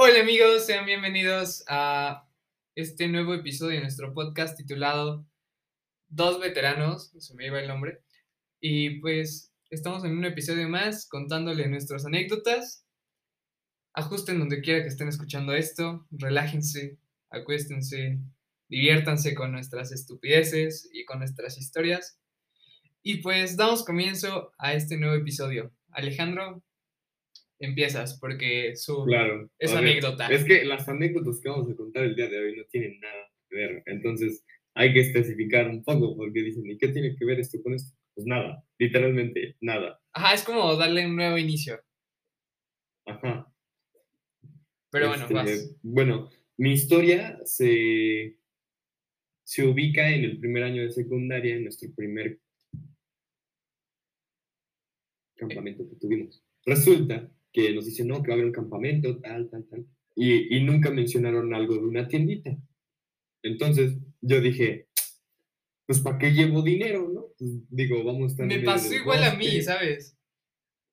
Hola amigos, sean bienvenidos a este nuevo episodio de nuestro podcast titulado Dos veteranos, se me iba el nombre, y pues estamos en un episodio más contándole nuestras anécdotas. Ajusten donde quiera que estén escuchando esto, relájense, acuéstense, diviértanse con nuestras estupideces y con nuestras historias. Y pues damos comienzo a este nuevo episodio. Alejandro, empiezas porque su Claro. es ver, anécdota. Es que las anécdotas que vamos a contar el día de hoy no tienen nada que ver. Entonces hay que especificar un poco porque dicen, ¿y qué tiene que ver esto con esto? Pues nada, literalmente nada. Ajá, es como darle un nuevo inicio. Ajá. Pero bueno, Este, vas. Bueno, mi historia se, se ubica en el primer año de secundaria, en nuestro primer campamento que tuvimos. Resulta que nos dicen, no, que va a haber un campamento, tal, tal, tal. Y, y nunca mencionaron algo de una tiendita. Entonces yo dije, pues ¿para qué llevo dinero, no? Pues, digo, vamos a estar Me pasó igual a mí, bosque, ¿sabes?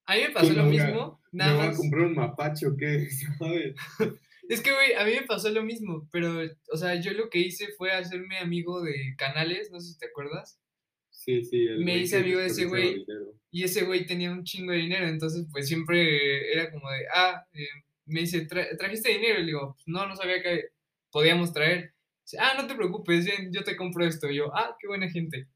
A mí me pasó ¿Qué lo voy a- mismo, ¿Me nada voy a más. comprar un mapacho o qué? ¿Sabes? Es que, güey, a mí me pasó lo mismo, pero, o sea, yo lo que hice fue hacerme amigo de Canales, no sé si te acuerdas, Sí, sí. el Me hice amigo de ese güey. y ese güey tenía un chingo de dinero, entonces, pues siempre era como de, ah, eh, me dice, "Tra- ¿trajiste dinero? Y le digo, "Pues, no, no sabía que podíamos traer. Dice, ah, no te preocupes, ven, yo te compro esto. Y yo, ah, qué buena gente.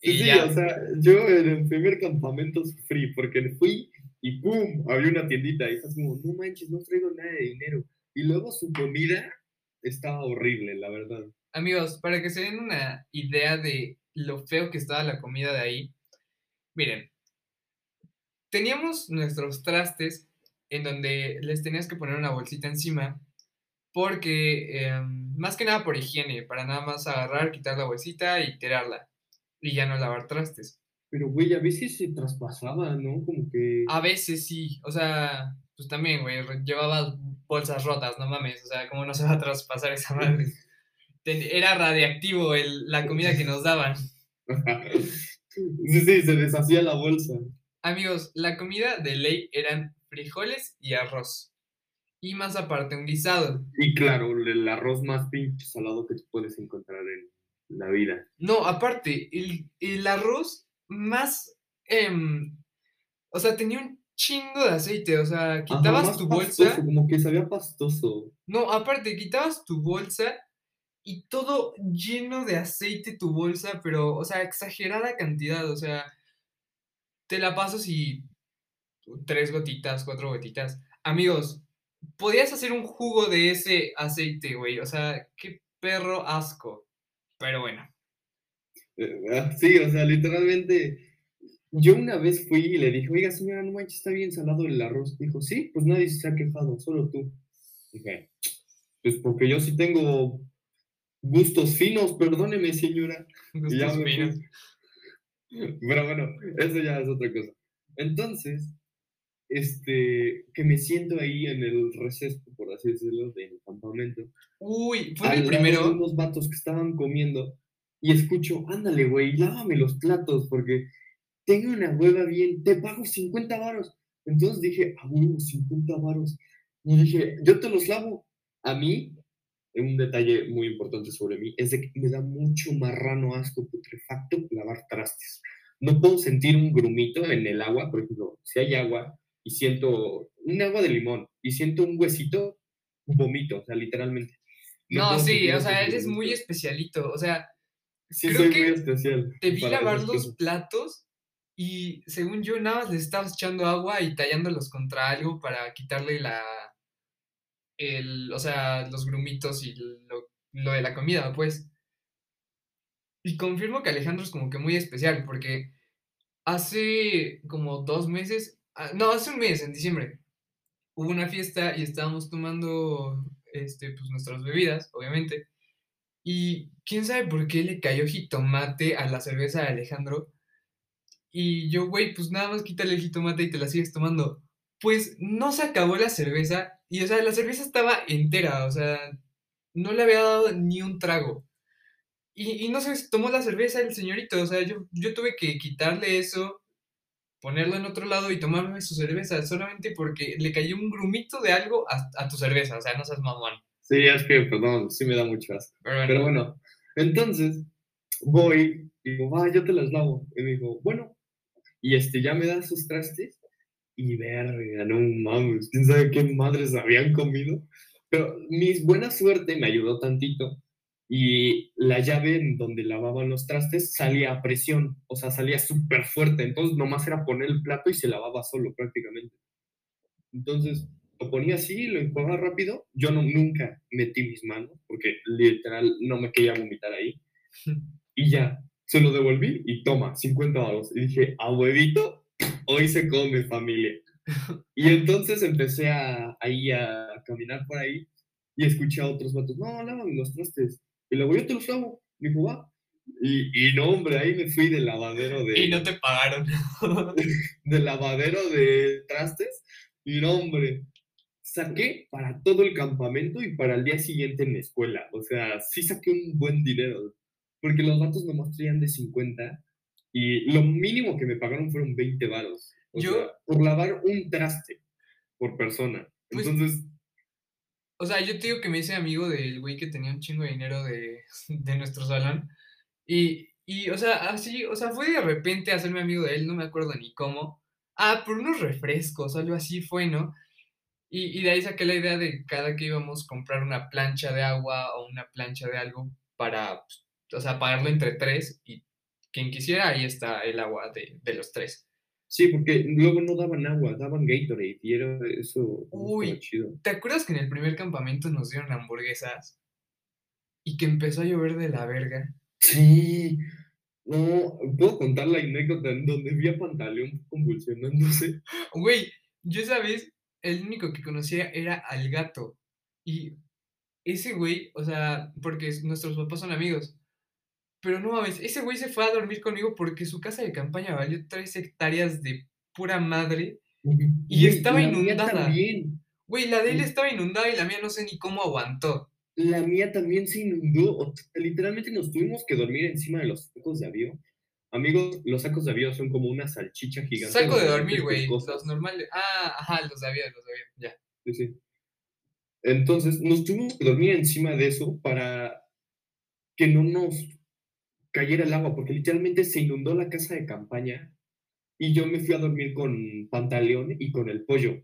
Sí, Y sí, ya. o sea, yo en el primer campamento sufrí porque fui y ¡pum! Había una tiendita y estás como, no manches, no traigo nada de dinero. Y luego su comida estaba horrible, la verdad. Amigos, para que se den una idea de lo feo que estaba la comida de ahí, miren, teníamos nuestros trastes en donde les tenías que poner una bolsita encima, porque em, más que nada por higiene, para nada más agarrar, quitar la bolsita y tirarla, y ya no lavar trastes. Pero, güey, a veces se traspasaba, ¿no? Como que... A veces sí, o sea, pues también, güey, llevabas bolsas rotas, no mames, o sea, ¿cómo no se va a traspasar esa madre? Era radiactivo el- la comida que nos daban. sí, sí, se deshacía la bolsa. Amigos, la comida de ley eran frijoles y arroz. Y más aparte un guisado. Y claro, el arroz más pinche salado que puedes encontrar en la vida. No, aparte, el, el arroz más... em, o sea, tenía un chingo de aceite. O sea, quitabas más tu pastoso, bolsa. como que sabía pastoso. No, aparte, quitabas tu bolsa y todo lleno de aceite tu bolsa, pero, o sea, exagerada cantidad. O sea, te la pasas y tres gotitas, cuatro gotitas. Amigos, podías hacer un jugo de ese aceite, güey. O sea, qué perro asco. Pero bueno. Eh, ah, Sí, o sea, literalmente. Yo una vez fui y le dije, oiga, señora, no manches, está bien salado el arroz. Dijo, sí, pues nadie se ha quejado, solo tú. Dije, pues porque yo sí tengo gustos finos, perdóneme, señora. Ya Gustos fui. finos. Pero bueno, eso ya es otra cosa. Entonces, este, que me siento ahí en el receso, por así decirlo, del campamento. Uy, fue el primero. unos vatos que estaban comiendo y escucho, ándale, güey, lávame los platos porque tengo una hueva bien, te pago 50 varos. Entonces dije, ah, huevo, 50 varos. Y dije, yo te los lavo. A mí, un detalle muy importante sobre mí es de que me da mucho marrano asco putrefacto lavar trastes. No puedo sentir un grumito en el agua, por ejemplo, si hay agua y siento un agua de limón y siento un huesito, vomito, o sea, literalmente. No, sí, o sea, eres muy especialito. O sea, Sí, creo soy que muy especial. te vi lavar los cosas. platos y según yo nada más les estabas echando agua y tallándolos contra algo para quitarle la el, o sea, los grumitos y lo, lo de la comida, pues. Y confirmo que Alejandro es como que muy especial porque hace como dos meses, ah, no, hace un mes, en diciembre, hubo una fiesta y estábamos tomando este, pues, nuestras bebidas, obviamente. Y quién sabe por qué le cayó jitomate a la cerveza de Alejandro. Y yo, güey, pues nada más quítale el jitomate y te la sigues tomando. Pues no se acabó la cerveza. Y, o sea, la cerveza estaba entera. O sea, no le había dado ni un trago. Y, y no se tomó la cerveza el señorito. O sea, yo, yo tuve que quitarle eso ponerlo en otro lado y tomarme su cerveza, solamente porque le cayó un grumito de algo a, a tu cerveza, o sea, no seas mamón. Sí, es que, perdón, sí me da mucho asco. Pero bueno, Pero bueno, entonces voy y digo, va, yo te las lavo. Y me dijo, bueno, y este, ya me da sus trastes. Y verga, no mames, quién sabe qué madres habían comido. Pero mi buena suerte me ayudó tantito. Y la llave en donde lavaban los trastes salía a presión, o sea, salía súper fuerte. Entonces, nomás era poner el plato y se lavaba solo prácticamente. Entonces, lo ponía así, lo enjuagaba rápido. Yo no, nunca metí mis manos, porque literal no me quería vomitar ahí. Y ya, se lo devolví y toma, 50 dólares. Y dije, a huevito, hoy se come familia. Y entonces empecé a, ahí a caminar por ahí y escuché a otros vatos, no, lávame los trastes. Y luego yo te los lavo. Me dijo, va. Y, y no, hombre, ahí me fui del lavadero de, y no te pagaron. del lavadero de trastes. Y no, hombre, saqué para todo el campamento y para el día siguiente en la escuela. O sea, sí saqué un buen dinero. Porque los vatos nomás traían de 50 y lo mínimo que me pagaron fueron 20 varos. O Yo- sea, por lavar un traste por persona. Pues- Entonces, O sea, yo te digo que me hice amigo del güey que tenía un chingo de dinero de, de nuestro salón. Y, y, o sea, así, o sea, fue de repente hacerme amigo de él, no me acuerdo ni cómo. Ah, por unos refrescos, algo así fue, ¿no? Y, y de ahí saqué la idea de cada que íbamos a comprar una plancha de agua o una plancha de algo para, pues, o sea, pagarlo entre tres y quien quisiera, ahí está el agua de, de los tres. sí, porque luego no daban agua, daban Gatorade y era eso. Uy. chido. ¿Te acuerdas que en el primer campamento nos dieron hamburguesas? Y que empezó a llover de la verga. Sí. No, puedo contar la anécdota en donde vi a Pantaleón convulsionándose. Güey, yo esa vez, el único que conocía era al gato. Y ese güey, o sea, porque nuestros papás son amigos. Pero no mames, ese güey se fue a dormir conmigo porque su casa de campaña valió tres hectáreas de pura madre. Y Güey, estaba la mía inundada. también. Güey, la de él estaba inundada y la mía no sé ni cómo aguantó. La mía también se inundó. literalmente nos tuvimos que dormir encima de los sacos de avión. Amigos, los sacos de avión son como una salchicha gigante. Saco de dormir, güey. Los normales. Ah, ajá, los de avión, los de avión, ya. Sí, sí. Entonces, nos tuvimos que dormir encima de eso para que no nos cayera el agua, porque literalmente se inundó la casa de campaña y yo me fui a dormir con Pantaleón y con el pollo.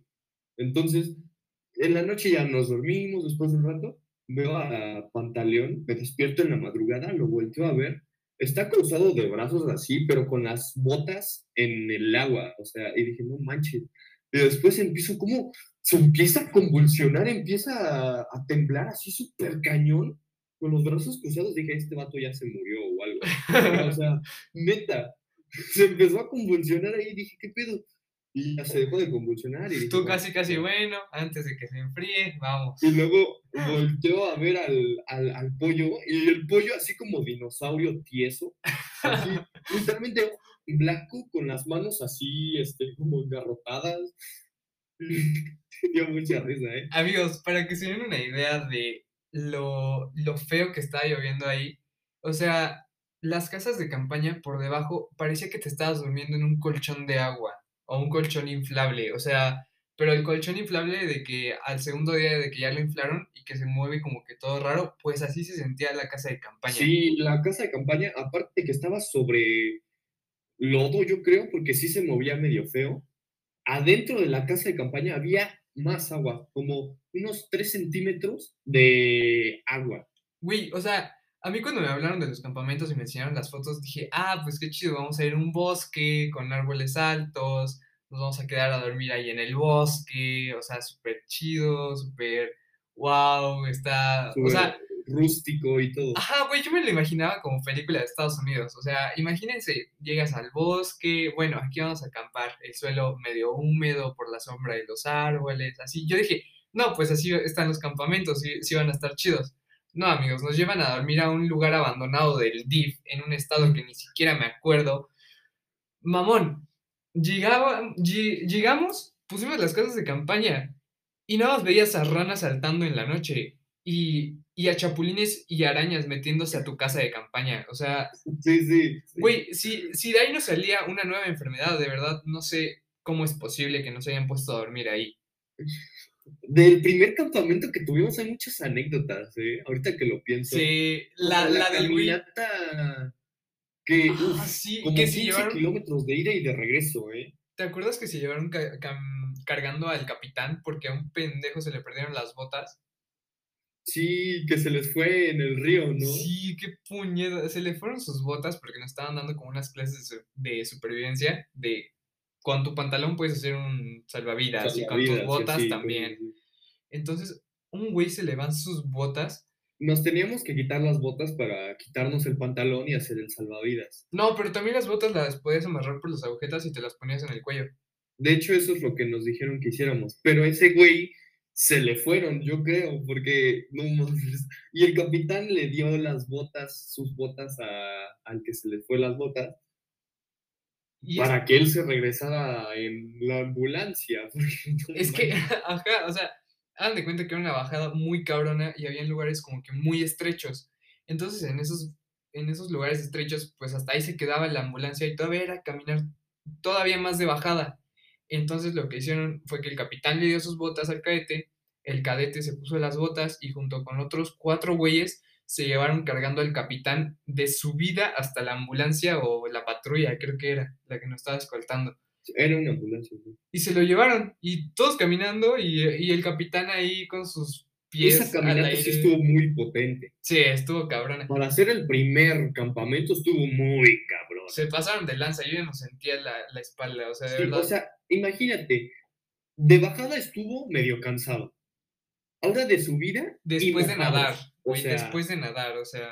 Entonces, en la noche ya nos dormimos, después de un rato, veo a Pantaleón, me despierto en la madrugada, lo vuelto a ver, está cruzado de brazos así, pero con las botas en el agua, o sea, y dije, no manches. Y después empiezo como, se empieza a convulsionar, empieza a, a temblar así súper cañón, con los brazos cruzados, dije, este vato ya se murió o sea, neta, se empezó a convulsionar ahí dije, ¿qué pedo? Y ya se dejó de convulsionar. Y dije, Tú "Va". casi, casi, bueno, antes de que se enfríe, vamos. Y luego volteó a ver al, al, al pollo y el pollo así como dinosaurio tieso, así, literalmente blanco con las manos así, este, como engarrotadas. Dio mucha risa, ¿eh? Amigos, para que se den una idea de lo, lo feo que estaba lloviendo ahí, o sea, las casas de campaña por debajo parecía que te estabas durmiendo en un colchón de agua o un colchón inflable, o sea, pero el colchón inflable de que al segundo día de que ya lo inflaron y que se mueve como que todo raro, pues así se sentía la casa de campaña. Sí, la casa de campaña, aparte de que estaba sobre lodo, yo creo, porque sí se movía medio feo, adentro de la casa de campaña había más agua, como unos 3 centímetros de agua. Güey, o sea, a mí cuando me hablaron de los campamentos y me enseñaron las fotos, dije, ah, pues qué chido, vamos a ir a un bosque con árboles altos, nos vamos a quedar a dormir ahí en el bosque, o sea, súper chido, súper, wow, está, o sea, rústico y todo. ajá, güey, yo me lo imaginaba como película de Estados Unidos, o sea, imagínense, llegas al bosque, bueno, aquí vamos a acampar, el suelo medio húmedo por la sombra de los árboles, así, yo dije, no, pues así están los campamentos, sí, sí van a estar chidos. No, amigos, nos llevan a dormir a un lugar abandonado del DIF, en un estado que ni siquiera me acuerdo. Mamón, llegaba, lle- llegamos, pusimos las casas de campaña y nada más veías a ranas saltando en la noche. y, y a chapulines y arañas metiéndose a tu casa de campaña. O sea, Sí, sí. sí. güey, si, si de ahí no salía una nueva enfermedad, de verdad, no sé cómo es posible que nos hayan puesto a dormir ahí. Del primer campamento que tuvimos hay muchas anécdotas, ¿eh? Ahorita que lo pienso. Sí, la, la del güey. caminata que, Ah, uf, sí, como que se 15 llevaron- kilómetros de ida y de regreso, ¿eh? ¿Te acuerdas que se llevaron ca- cargando al capitán porque a un pendejo se le perdieron las botas? Sí, que se les fue en el río, ¿no? Sí, qué puñeta. Se le fueron sus botas porque nos estaban dando como unas clases de supervivencia de con tu pantalón puedes hacer un salvavidas y con tus botas también. Entonces, un güey se le van sus botas. Nos teníamos que quitar las botas para quitarnos el pantalón y hacer el salvavidas. No, pero también las botas las podías amarrar por las agujetas y te las ponías en el cuello. De hecho, eso es lo que nos dijeron que hiciéramos. Pero ese güey se le fueron, yo creo, porque no. Y el capitán le dio las botas, sus botas a- al que se le fue las botas, Y es- para que él se regresara en la ambulancia. no Es que, ajá, o sea, hagan de cuenta que era una bajada muy cabrona y había lugares como que muy estrechos. Entonces, en esos, en esos lugares estrechos, pues hasta ahí se quedaba la ambulancia y todavía era caminar todavía más de bajada. Entonces, lo que hicieron fue que el capitán le dio sus botas al cadete, el cadete se puso las botas y junto con otros cuatro güeyes se llevaron cargando al capitán de su vida hasta la ambulancia o la patrulla, creo que era, la que nos estaba escoltando. Era una ambulancia. sí. Y se lo llevaron, y todos caminando, y, y el capitán ahí con sus pies Esa caminata sí estuvo muy potente. Sí, estuvo cabrona. Para hacer el primer campamento estuvo muy cabrón. Se pasaron de lanza, yo ya no sentía la, la espalda, o sea, de Sí, verdad. o sea, imagínate, de bajada estuvo medio cansado. Ahora de subida. después de bajadas. O güey, sea, después de nadar, o sea,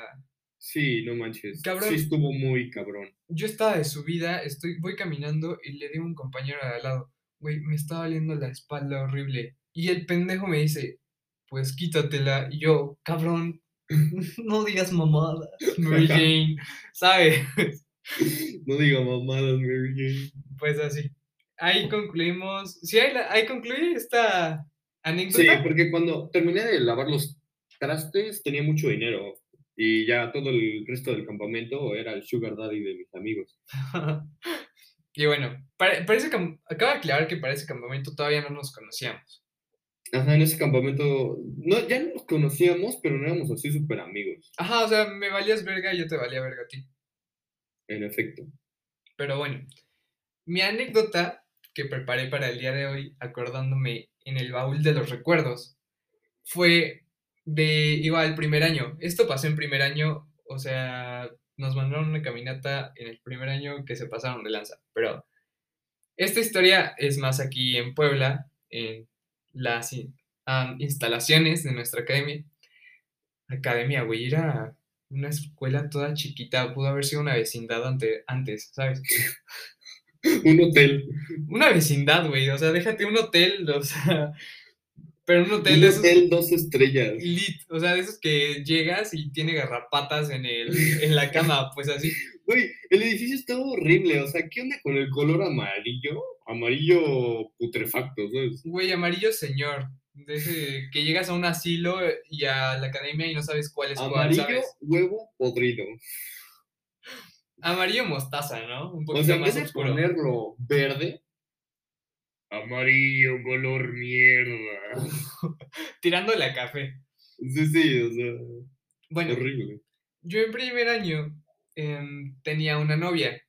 Sí, no manches. Cabrón. Sí estuvo muy cabrón. yo estaba de subida, estoy, voy caminando y le digo a un compañero de al lado, güey, me está doliendo la espalda horrible. Y el pendejo me dice, pues quítatela. Y yo, cabrón, no digas mamadas, Mary Jane, ¿sabes? No diga mamadas, Mary Jane. Pues así. Ahí concluimos. Sí, ahí, la- ahí concluye esta Sí, anécdota. porque cuando terminé de lavar los trastes tenía mucho dinero. Y ya todo el resto del campamento era el sugar daddy de mis amigos. y bueno, cam- acaba de aclarar que para ese campamento todavía no nos conocíamos. Ajá, en ese campamento, no, ya no nos conocíamos, pero no éramos así súper amigos, Ajá, o sea, me valías verga y yo te valía verga a ti. en efecto. Pero bueno, mi anécdota que preparé para el día de hoy, acordándome en el baúl de los recuerdos, fue de igual primer año. Esto pasó en primer año, o sea, nos mandaron una caminata en el primer año que se pasaron de lanza. Pero esta historia es más aquí en Puebla, en las in- am, instalaciones de nuestra academia. Academia, güey, era una escuela toda chiquita, pudo haber sido una vecindad ante- antes, ¿sabes? Un hotel. Una vecindad, güey, o sea, déjate un hotel, o sea, pero un hotel Un de esos hotel dos estrellas. lit, o sea, de esos que llegas y tiene garrapatas en, el, en la cama, pues así. Güey, el edificio estaba horrible. O sea, ¿qué onda con el color amarillo? Amarillo putrefacto, ¿sabes? Güey, amarillo señor, de ese que llegas a un asilo y a la academia y no sabes cuál es cuál, Amarillo, ¿sabes? huevo podrido. Amarillo mostaza, ¿no? Un O poquito sea, en más vez de oscuro. ponerlo verde, amarillo, color mierda. Tirándole a café. Sí, sí, o sea, Bueno, horrible. yo en primer año em, tenía una novia.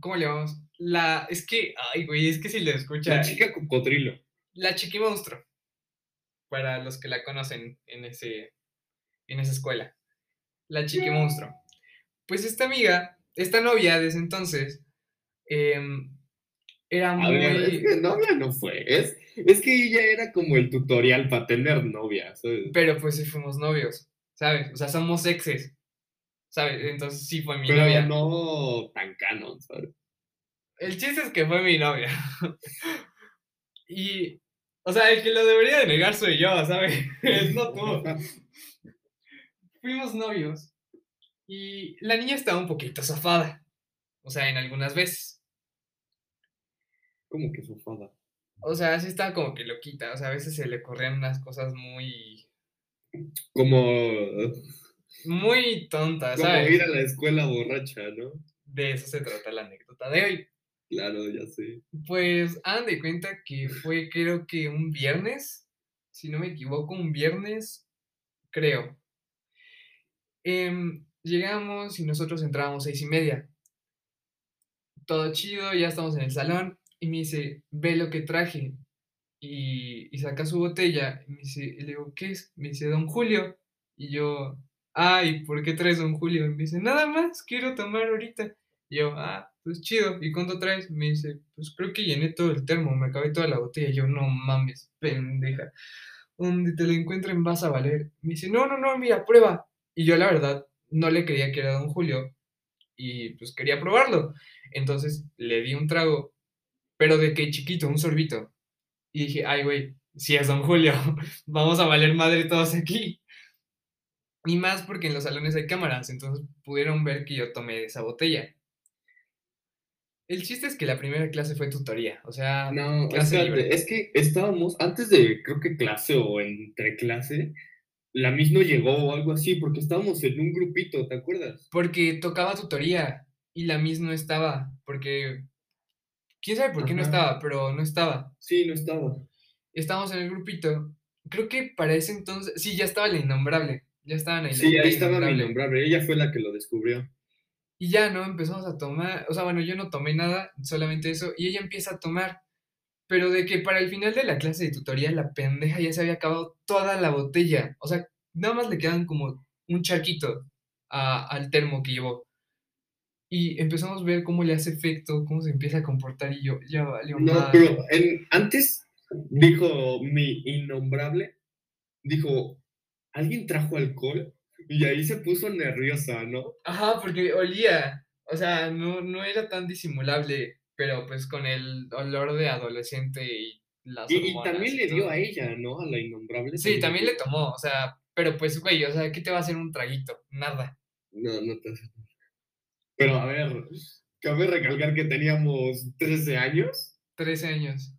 ¿Cómo le llamamos? La, es que, ay, güey, es que si le escucha. La chica cocodrilo. La Chiqui Monstruo. Para los que la conocen en, ese, en esa escuela. La Chiqui Monstruo. Pues esta amiga, esta novia de ese entonces, em, era A muy. ver, es que novia no fue. Es, es que ella era como el tutorial para tener novia, ¿sabes? Pero pues sí fuimos novios, ¿sabes? O sea, somos exes, ¿sabes? Entonces sí fue mi Pero novia. no tan canon, ¿sabes? El chiste es que fue mi novia. y, o sea, el que lo debería de negar soy yo, ¿sabes? no tú. Fuimos novios y la niña estaba un poquito zafada. O sea, en algunas veces. Como que sofada. O sea, sí estaba como que loquita. O sea, a veces se le ocurrían unas cosas muy. Como, Muy tonta, como ¿sabes? ir a la escuela borracha, ¿no? De eso se trata la anécdota de hoy. Claro, ya sé. Pues hagan de cuenta que fue creo que un viernes, si no me equivoco, un viernes, creo. Em, llegamos y nosotros entrábamos seis y media. Todo chido, ya estamos en el salón y me dice, ve lo que traje. Y, saca su botella y me dice, le digo, ¿qué es? Me dice, Don Julio. Y yo, ay, ¿por qué traes Don Julio? Y me dice, nada más, quiero tomar ahorita. Y yo, ah, pues chido. ¿Y cuánto traes? Me dice, pues creo que llené todo el termo, me acabé toda la botella. Y yo, no mames, pendeja. Donde te lo encuentren vas a valer. Me dice, no, no, no, mira, prueba. Y yo, la verdad, no le creía que era Don Julio. Y pues quería probarlo. Entonces le di un trago, pero de que chiquito, un sorbito. Y dije, ay, güey, si es Don Julio, vamos a valer madre todos aquí. Y más porque en los salones hay cámaras, entonces pudieron ver que yo tomé esa botella. El chiste es que la primera clase fue tutoría, o sea, No, clase espérate, libre. es que estábamos, antes de, creo que clase o entre clase, la misma llegó o algo así, porque estábamos en un grupito, ¿te acuerdas? Porque tocaba tutoría y la Miss no estaba, porque quién sabe por qué no estaba, pero no estaba. Sí, no estaba. Estábamos en el grupito. Creo que para ese entonces, sí, ya estaba la innombrable. Ya estaban ahí. Sí, la ahí estaba mi innombrable. nombrable, ella fue la que lo descubrió. Y ya, ¿no? Empezamos a tomar, o sea, bueno, yo no tomé nada, solamente eso, y ella empieza a tomar, pero de que para el final de la clase de tutoría la pendeja ya se había acabado toda la botella, o sea, nada más le quedan como un charquito a- al termo que llevó. Y empezamos a ver cómo le hace efecto, cómo se empieza a comportar, y yo, ya valió No, pero en, antes dijo mi innombrable, dijo, ¿alguien trajo alcohol? Y ahí se puso nerviosa, ¿no? Ajá, porque olía, o sea, no, no era tan disimulable, pero pues con el olor de adolescente y las Y, y también y le dio todo. a ella, ¿no? A la innombrable. Sí, también le tomó, o sea, pero pues, güey, o sea, ¿qué te va a hacer un traguito? Nada. No, no te hace. Pero a ver, cabe recalcar que teníamos 13 años. 13 años.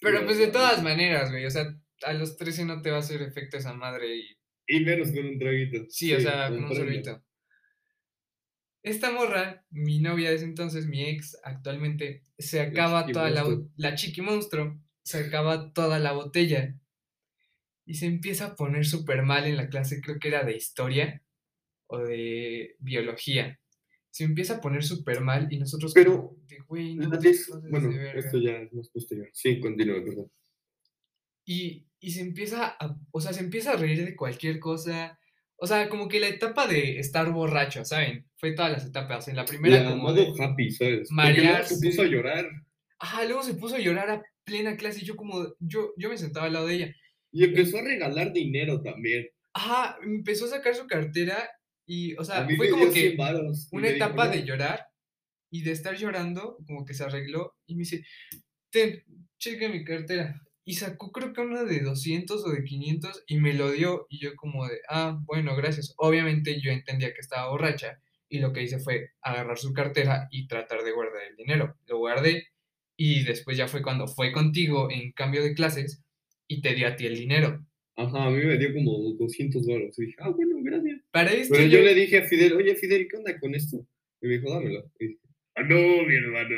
Pero pues de todas maneras, güey, o sea, a los 13 no te va a hacer efecto esa madre y Y menos con un traguito. sí, o sea, con un sorbito. Esta morra, mi novia de ese entonces, mi ex actualmente, se acaba toda la, monstruo. la chiqui monstruo, se acaba toda la botella y se empieza a poner súper mal en la clase, creo que era de historia o de biología. Se empieza a poner súper mal y nosotros Pero de, güey, no pases bueno, de verga". esto ya es más posterior. Sí, continúa, perdón. Y, y se empieza a, o sea, se empieza a reír de cualquier cosa. O sea, como que la etapa de estar borracho, ¿saben? Fue todas las etapas. En la primera La como modo de, happy, ¿sabes? Luego se puso a marearse. llorar. ajá, luego se puso a llorar a plena clase y yo como, yo, yo me sentaba al lado de ella. Y empezó a regalar dinero también. Ajá, empezó a sacar su cartera y, o sea, fue como dio 100 que varos. una etapa de llorar y de estar llorando, como que se arregló y me dice, ten, cheque mi cartera. Y sacó creo que una de 200 o de 500 y me lo dio y yo como de, ah, bueno, gracias. Obviamente yo entendía que estaba borracha y lo que hice fue agarrar su cartera y tratar de guardar el dinero. Lo guardé y después ya fue cuando fue contigo en cambio de clases y te dio a ti el dinero. Ajá, a mí me dio como 200 varos. Y dije, ah, bueno, gracias. Para esto Pero yo yo- le dije a Fidel, oye, Fidel, ¿qué onda con esto? Y me dijo, dámelo. Y dije, ah, no, mi hermano.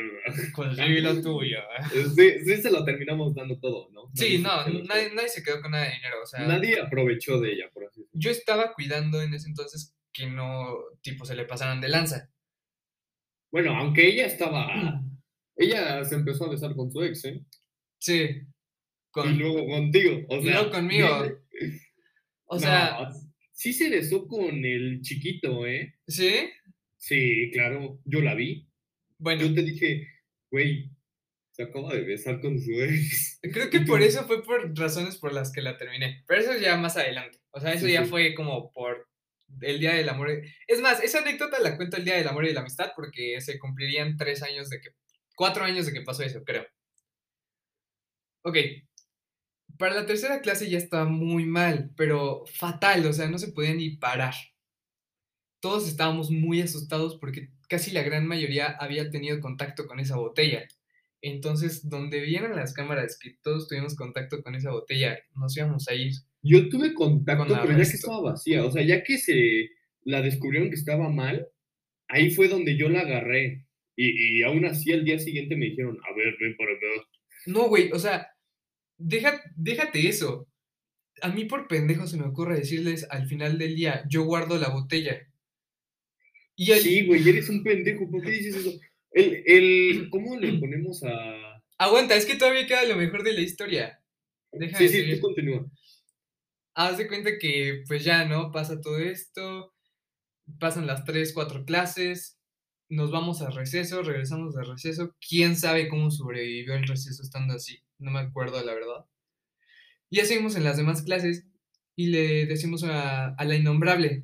conseguí lo tuyo. ¿eh? Sí, sí se lo terminamos dando todo, ¿no? Sí, Nadie no, nadie, nadie se quedó con nada de dinero. O sea, Nadie aprovechó de ella, por así decirlo. yo estaba cuidando en ese entonces que no, tipo, se le pasaran de lanza. Bueno, aunque ella estaba... Ella se empezó a besar con su ex, ¿eh? Sí. Y luego contigo. O y sea, luego conmigo. O No, sea, sí se besó con el chiquito, ¿eh? ¿sí? Sí, claro, yo la vi. Bueno, Yo te dije, güey, se acaba de besar con su ex. creo que por eso fue por razones por las que la terminé. Pero eso ya más adelante. O sea, eso Sí, ya sí. fue como por el Día del Amor. Es más, esa anécdota la cuento el Día del Amor y la Amistad porque se cumplirían tres años de que, cuatro años de que pasó eso, creo. Ok. Para la tercera clase ya estaba muy mal, pero fatal, o sea, no se podía ni parar. Todos estábamos muy asustados porque casi la gran mayoría había tenido contacto con esa botella. Entonces, donde vieron las cámaras que todos tuvimos contacto con esa botella, nos íbamos a ir. Yo tuve contacto, Con pero ya que estaba vacía. O sea, ya que se la descubrieron que estaba mal, ahí fue donde yo la agarré. Y, y aún así, al día siguiente me dijeron, a ver, ven para acá. No, güey, o sea, deja, déjate eso. A mí por pendejo se me ocurre decirles al final del día, yo guardo la botella. Y al- Sí, güey, eres un pendejo. ¿Por qué dices eso? El, el, ¿Cómo le ponemos a...? Aguanta, es que todavía queda lo mejor de la historia. Sí, sí, tú continúa. Haz de cuenta que, pues ya, ¿no? Pasa todo esto, pasan las tres, cuatro clases, nos vamos a receso, regresamos de receso. ¿Quién sabe cómo sobrevivió el receso estando así? No me acuerdo, la verdad. Y ya seguimos en las demás clases y le decimos a, a la innombrable,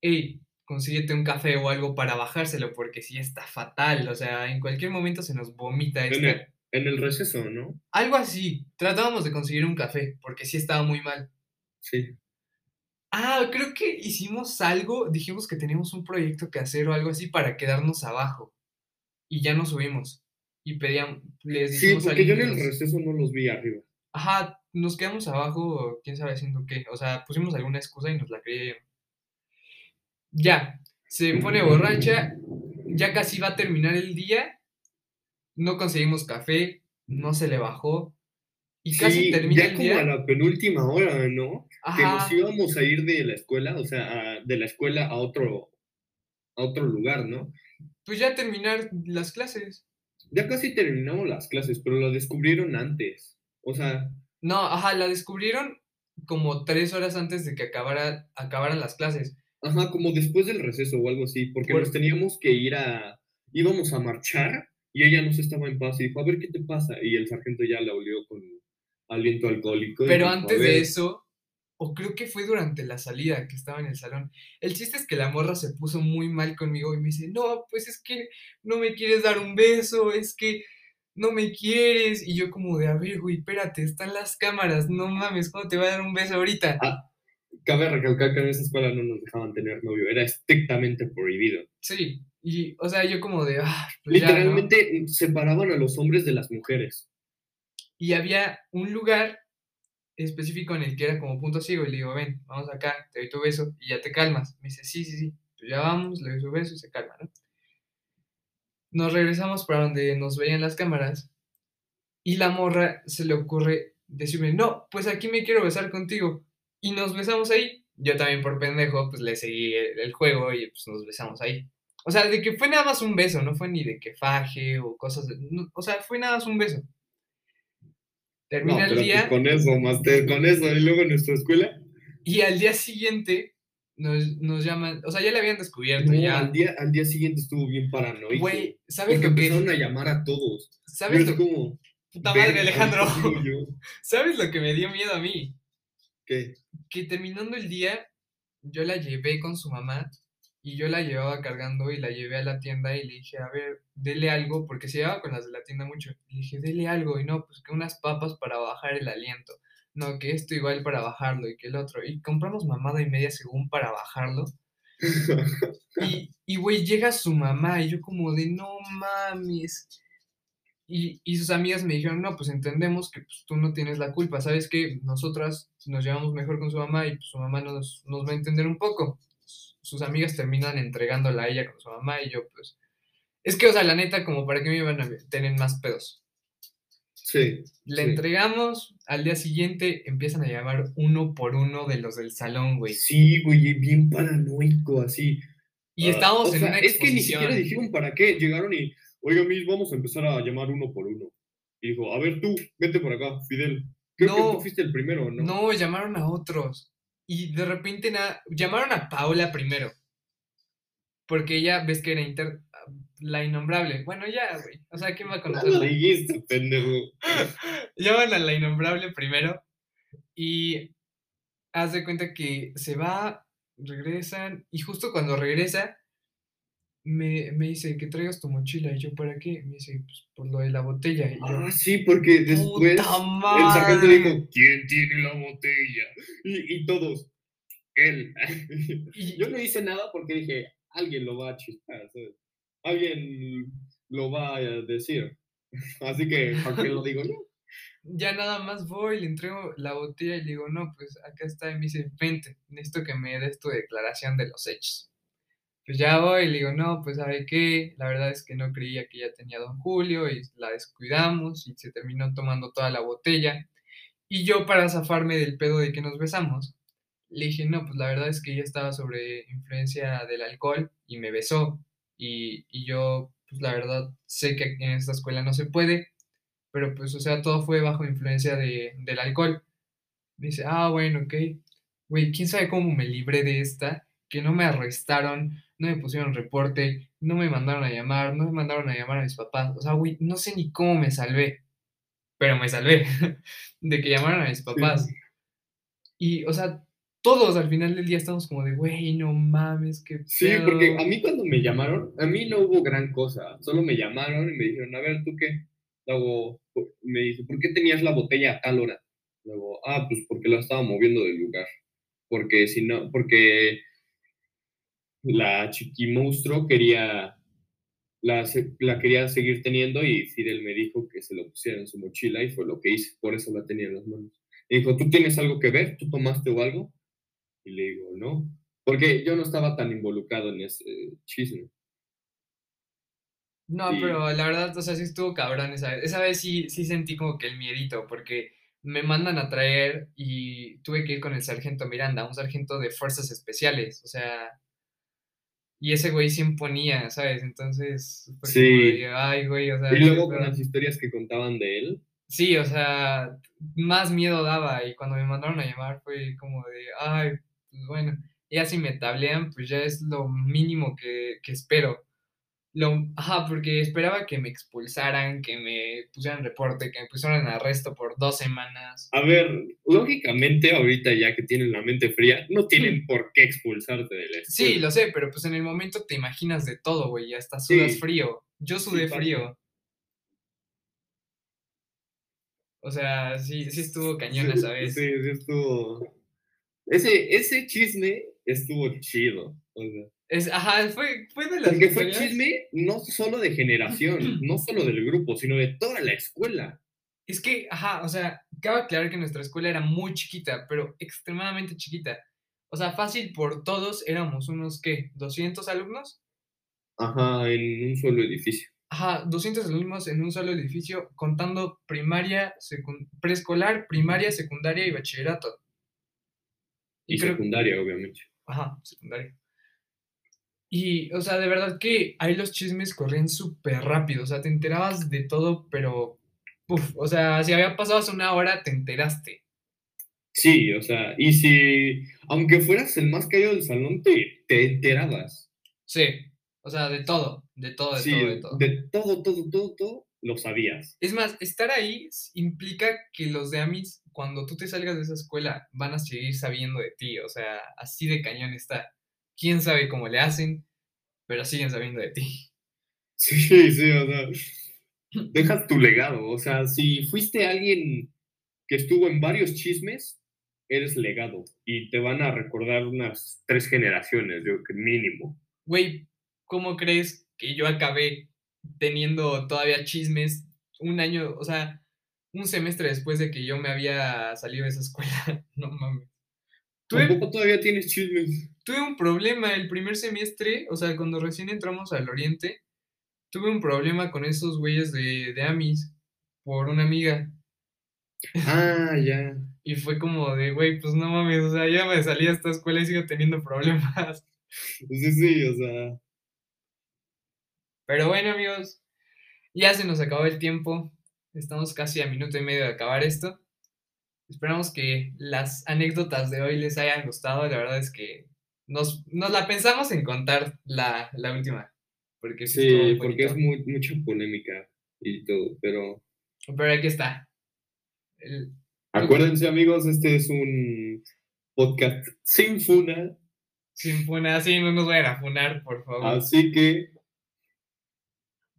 hey, consíguete un café o algo para bajárselo, porque sí está fatal, o sea, en cualquier momento se nos vomita En esta... el, en el receso, ¿no? Algo así, tratábamos de conseguir un café, porque sí estaba muy mal. Sí. Ah, creo que hicimos algo, dijimos que teníamos un proyecto que hacer o algo así para quedarnos abajo. Y ya nos subimos. Y pedíamos, les Sí, porque yo en el que receso no los vi arriba. Ajá, nos quedamos abajo, quién sabe haciendo qué. O sea, pusimos alguna excusa y nos la creyeron. Ya, se pone borracha, ya casi va a terminar el día, no conseguimos café, no se le bajó. Y casi Sí, termina ya el como día. a la penúltima hora, ¿no? Que Ajá. nos íbamos a ir de la escuela, o sea, a- de la escuela a otro, a otro lugar, ¿no? Pues ya terminar las clases. Ya casi terminamos las clases, pero lo descubrieron antes. O sea, No, ajá, la descubrieron como tres horas antes de que acabara, acabaran las clases. ajá, como después del receso o algo así, porque Por- nos teníamos que ir a, íbamos a marchar y ella no se estaba en paz y dijo, a ver qué te pasa. Y el sargento ya la olió con aliento alcohólico. Pero dijo, "A antes de ver". eso, o creo que fue durante la salida que estaba en el salón. El chiste es que la morra se puso muy mal conmigo y me dice, no, pues es que no me quieres dar un beso, es que no me quieres. Y yo como de, a ver, güey, espérate, están las cámaras, no mames, ¿cómo te va a dar un beso ahorita? Ah, Cabe recalcar que en esa escuela no nos dejaban tener novio, era estrictamente prohibido. Sí, y, o sea, yo como de, ah, pues ya, ¿no?". Literalmente separaban a los hombres de las mujeres. Y había un lugar específico en el que era como punto ciego y le digo, ven, vamos acá, te doy tu beso y ya te calmas. Me dice, sí, sí, sí, pues ya vamos, le doy su beso y se calma, ¿no? Nos regresamos para donde nos veían las cámaras y la morra se le ocurre decirme, no, pues aquí me quiero besar contigo. Y nos besamos ahí. Yo también por pendejo, pues le seguí el, el juego y pues nos besamos ahí. O sea, de que fue nada más un beso, no fue ni de que faje o cosas, de- no, o sea, fue nada más un beso. No, Termina el pero día. pues con eso, Master, con eso. Y luego en nuestra escuela, Y al día siguiente nos, nos llaman, o sea, ya le habían descubierto, no, ya. al, día, al día siguiente estuvo bien paranoico. Güey, ¿sabes porque lo que empezaron a llamar a todos. ¿Sabes lo como, puta "Ven, madre, Alejandro? ¿Sabes lo que me dio miedo a mí? ¿Qué? Que terminando el día, yo la llevé con su mamá y yo la llevaba cargando y la llevé a la tienda y le dije, a ver, dele algo, porque se llevaba con las de la tienda mucho. Le dije, dele algo y no, pues que unas papas para bajar el aliento. No, que esto igual para bajarlo y que el otro. Y compramos mamada y media según para bajarlo. Y, y, güey, llega su mamá y yo como de, no mames. Y, y sus amigas me dijeron, no, pues entendemos que pues, tú no tienes la culpa, ¿sabes que Nosotras nos llevamos mejor con su mamá y pues, su mamá nos, nos va a entender un poco. Sus amigas terminan entregándola a ella con su mamá y yo pues... Es que, o sea, la neta, como para qué me iban a tener más pedos. Sí. Le sí. entregamos, al día siguiente empiezan a llamar uno por uno de los del salón, güey. Sí, güey, bien paranoico, así. Y Ah, estábamos o en sea, una Es que ni siquiera dijeron para qué. Llegaron y, oiga, mis, vamos a empezar a llamar uno por uno. Y dijo, a ver tú, vete por acá, Fidel. Creo que No, tú fuiste el primero, ¿no? No, llamaron a otros. Y de repente nada, llamaron a Paula primero. Porque ella, ves que era inter... la innombrable. Bueno, ya, güey. O sea, ¿quién va a No dijiste, pendejo. Llaman a la innombrable primero. Y haz de cuenta que se va, regresan. Y justo cuando regresa, me, me dice que traigas tu mochila. Y yo, ¿para qué? Me dice, pues por lo de la botella. Y yo, Ah, sí, porque después ¡Puta el sargento dijo, ¿quién tiene la botella? Y, y todos, él. Y- Yo no hice nada porque dije, alguien lo va a chistar, ¿sabes? Alguien lo va a decir. Así que, ¿para qué lo digo yo? Ya nada más voy, le entrego la botella y le digo, no, pues acá está. Y me dice, vente, necesito que me des tu declaración de los hechos. Pues ya voy y le digo, no, pues sabe qué, la verdad es que no creía que ya tenía don Julio y la descuidamos y se terminó tomando toda la botella. Y yo para zafarme del pedo de que nos besamos, le dije, no, pues la verdad es que ella estaba sobre influencia del alcohol y me besó. Y, y yo, pues la verdad, sé que en esta escuela no se puede, pero pues, o sea, todo fue bajo influencia de, del alcohol. Dice, ah, bueno, ok. Güey, quién sabe cómo me libré de esta, que no me arrestaron, no me pusieron reporte, no me mandaron a llamar, no me mandaron a llamar a mis papás. O sea, güey, no sé ni cómo me salvé, pero me salvé de que llamaron a mis papás. Sí. Y, o sea, todos al final del día estamos como de, güey, no mames, qué Sí, pedo". porque a mí cuando me llamaron, a mí no hubo gran cosa. Solo me llamaron y me dijeron, a ver, ¿tú qué? Luego me dice, ¿por qué tenías la botella a tal hora? Luego, ah, pues porque la estaba moviendo del lugar. Porque si no, porque la chiqui monstruo quería, la, la quería seguir teniendo y Fidel me dijo que se lo pusiera en su mochila y fue lo que hice, por eso la tenía en las manos. Me dijo, ¿tú tienes algo que ver? ¿Tú tomaste o algo? Y le digo, no, porque yo no estaba tan involucrado en ese chisme. No, Y- pero la verdad, o sea, sí estuvo cabrón esa vez. Esa vez sí, sí sentí como que el miedito, porque me mandan a traer y tuve que ir con el sargento Miranda, un sargento de fuerzas especiales, o sea, y ese güey sí imponía, ¿sabes? Entonces, fue como Sí. de, ay, güey, o sea, Y luego con pedo". las historias que contaban de él, Sí, o sea, más miedo daba y cuando me mandaron a llamar fue como de, ay, pues bueno, ya si me tablean, pues ya es lo mínimo que, que espero. Lo, ajá, porque esperaba que me expulsaran, que me pusieran reporte, que me pusieran en arresto por dos semanas. a ver, lógicamente ahorita ya que tienen la mente fría, no tienen por qué expulsarte de la Sí, lo sé, pero pues en el momento te imaginas de todo, güey, y hasta sudas Sí. frío. Yo sudé frío. O sea, sí, sí estuvo cañón esa vez. Sí, sí estuvo... Ese, ese chisme estuvo chido. o sea, Es, ajá, fue, fue de las porque fue chisme no solo de generación, no solo del grupo, sino de toda la escuela. Es que, ajá, o sea, cabe aclarar que nuestra escuela era muy chiquita, pero extremadamente chiquita. O sea, fácil por todos éramos unos, ¿qué? ¿200 alumnos? Ajá, en un solo edificio. Ajá, 200 alumnos en un solo edificio, contando primaria, preescolar, primaria, secundaria y bachillerato. Y, Y creo- secundaria, obviamente. Ajá, secundaria. Y, o sea, de verdad que ahí los chismes corrían súper rápido, o sea, te enterabas de todo, pero, uf, o sea, si había pasado hace una hora, te enteraste. Sí, o sea, y si, aunque fueras el más callado del salón, te, te enterabas. Sí, o sea, de todo, de todo, de sí, todo, de todo. de todo, todo, todo, todo, lo sabías. Es más, estar ahí implica que los de Amis, cuando tú te salgas de esa escuela, van a seguir sabiendo de ti, o sea, así de cañón está. Quién sabe cómo le hacen, pero siguen sabiendo de ti. Sí, sí, o sea, dejas tu legado. O sea, si fuiste alguien que estuvo en varios chismes, eres legado. Y te van a recordar unas tres generaciones, yo que mínimo. Güey, ¿cómo crees que yo acabé teniendo todavía chismes un año, o sea, un semestre después de que yo me había salido de esa escuela? No mames. Tuve, Tampoco todavía tienes chismes. Tuve un problema el primer semestre, o sea, cuando recién entramos al Oriente, tuve un problema con esos güeyes de, de Amis por una amiga. Ah, ya. Y fue como de, güey, pues no mames, o sea, ya me salí de esta escuela y sigo teniendo problemas. Sí, sí, o sea. Pero bueno, amigos, ya se nos acabó el tiempo. Estamos casi a minuto y medio de acabar esto. Esperamos que las anécdotas de hoy les hayan gustado. La verdad es que nos, nos la pensamos en contar la, la última. Porque sí, porque es muy, mucha polémica y todo, pero Pero aquí está. El- acuérdense amigos, este es un podcast sin funa, sin funar, sí, no nos vayan a funar, por favor. así que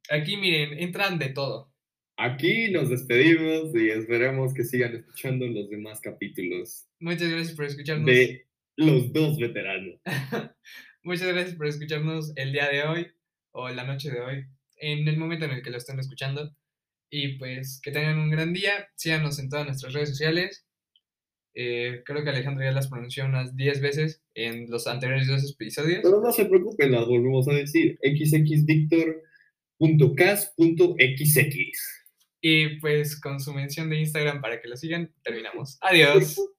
Aquí miren, entran de todo. aquí nos despedimos y esperemos que sigan escuchando los demás capítulos Muchas gracias por escucharnos. de los dos veteranos. Muchas gracias por escucharnos el día de hoy o la noche de hoy, en el momento en el que lo estén escuchando. Y pues que tengan un gran día. Síganos en todas nuestras redes sociales. Eh, creo que Alejandro ya las pronunció unas 10 veces en los anteriores dos episodios. Pero no se preocupen, las volvemos a decir. xxvictor.cas.xx. Y pues con su mención de Instagram para que lo sigan, terminamos. Adiós.